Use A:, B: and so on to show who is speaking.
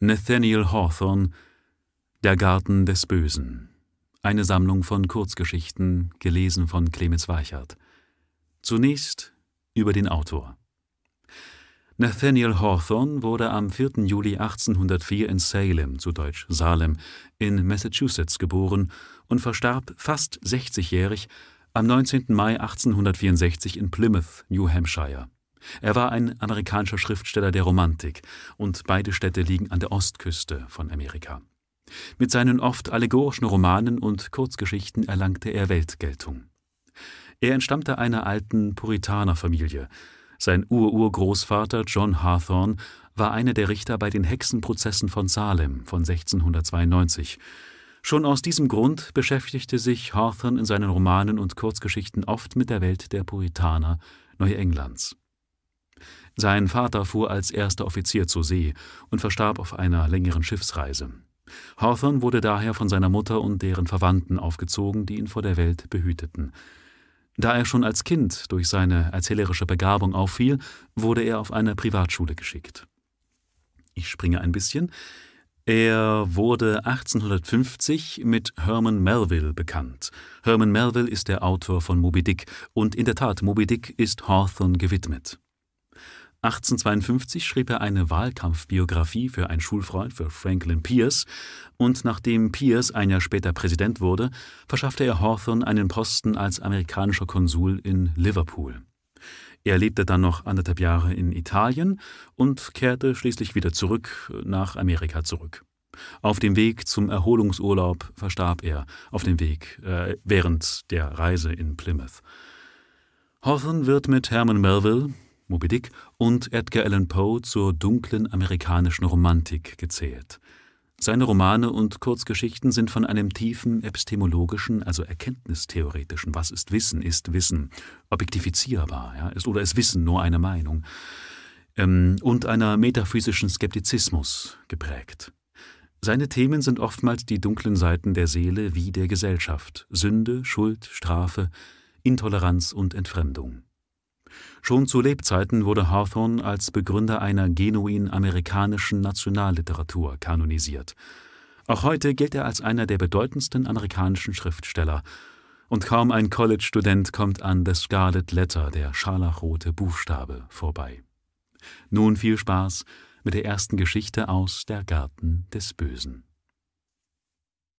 A: Nathaniel Hawthorne Der Garten des Bösen. Eine Sammlung von Kurzgeschichten, gelesen von Clemens Weichert. Zunächst über den Autor. Nathaniel Hawthorne wurde am 4. Juli 1804 in Salem zu deutsch Salem in Massachusetts geboren und verstarb fast 60-jährig am 19. Mai 1864 in Plymouth, New Hampshire. Er war ein amerikanischer Schriftsteller der Romantik, und beide Städte liegen an der Ostküste von Amerika. Mit seinen oft allegorischen Romanen und Kurzgeschichten erlangte er Weltgeltung. Er entstammte einer alten Puritanerfamilie. Sein Ururgroßvater John Hawthorne war einer der Richter bei den Hexenprozessen von Salem von 1692. Schon aus diesem Grund beschäftigte sich Hawthorne in seinen Romanen und Kurzgeschichten oft mit der Welt der Puritaner Neuenglands. Sein Vater fuhr als erster Offizier zur See und verstarb auf einer längeren Schiffsreise. Hawthorne wurde daher von seiner Mutter und deren Verwandten aufgezogen, die ihn vor der Welt behüteten. Da er schon als Kind durch seine erzählerische Begabung auffiel, wurde er auf eine Privatschule geschickt. Ich springe ein bisschen. Er wurde 1850 mit Herman Melville bekannt. Herman Melville ist der Autor von Moby Dick und in der Tat, Moby Dick ist Hawthorne gewidmet. 1852 schrieb er eine Wahlkampfbiografie für einen Schulfreund, für Franklin Pierce, und nachdem Pierce ein Jahr später Präsident wurde, verschaffte er Hawthorne einen Posten als amerikanischer Konsul in Liverpool. Er lebte dann noch anderthalb Jahre in Italien und kehrte schließlich wieder zurück nach Amerika zurück. Auf dem Weg zum Erholungsurlaub verstarb er, auf dem Weg äh, während der Reise in Plymouth. Hawthorne wird mit Herman Melville, Moby Dick und Edgar Allan Poe zur dunklen amerikanischen Romantik gezählt. Seine Romane und Kurzgeschichten sind von einem tiefen epistemologischen, also erkenntnistheoretischen, was ist Wissen, ist Wissen, objektifizierbar, ja, ist oder ist Wissen nur eine Meinung, ähm, und einer metaphysischen Skeptizismus geprägt. Seine Themen sind oftmals die dunklen Seiten der Seele wie der Gesellschaft, Sünde, Schuld, Strafe, Intoleranz und Entfremdung. Schon zu Lebzeiten wurde Hawthorne als Begründer einer genuin amerikanischen Nationalliteratur kanonisiert. Auch heute gilt er als einer der bedeutendsten amerikanischen Schriftsteller, und kaum ein College-Student kommt an The Scarlet Letter, der scharlachrote Buchstabe, vorbei. Nun viel Spaß mit der ersten Geschichte aus Der Garten des Bösen.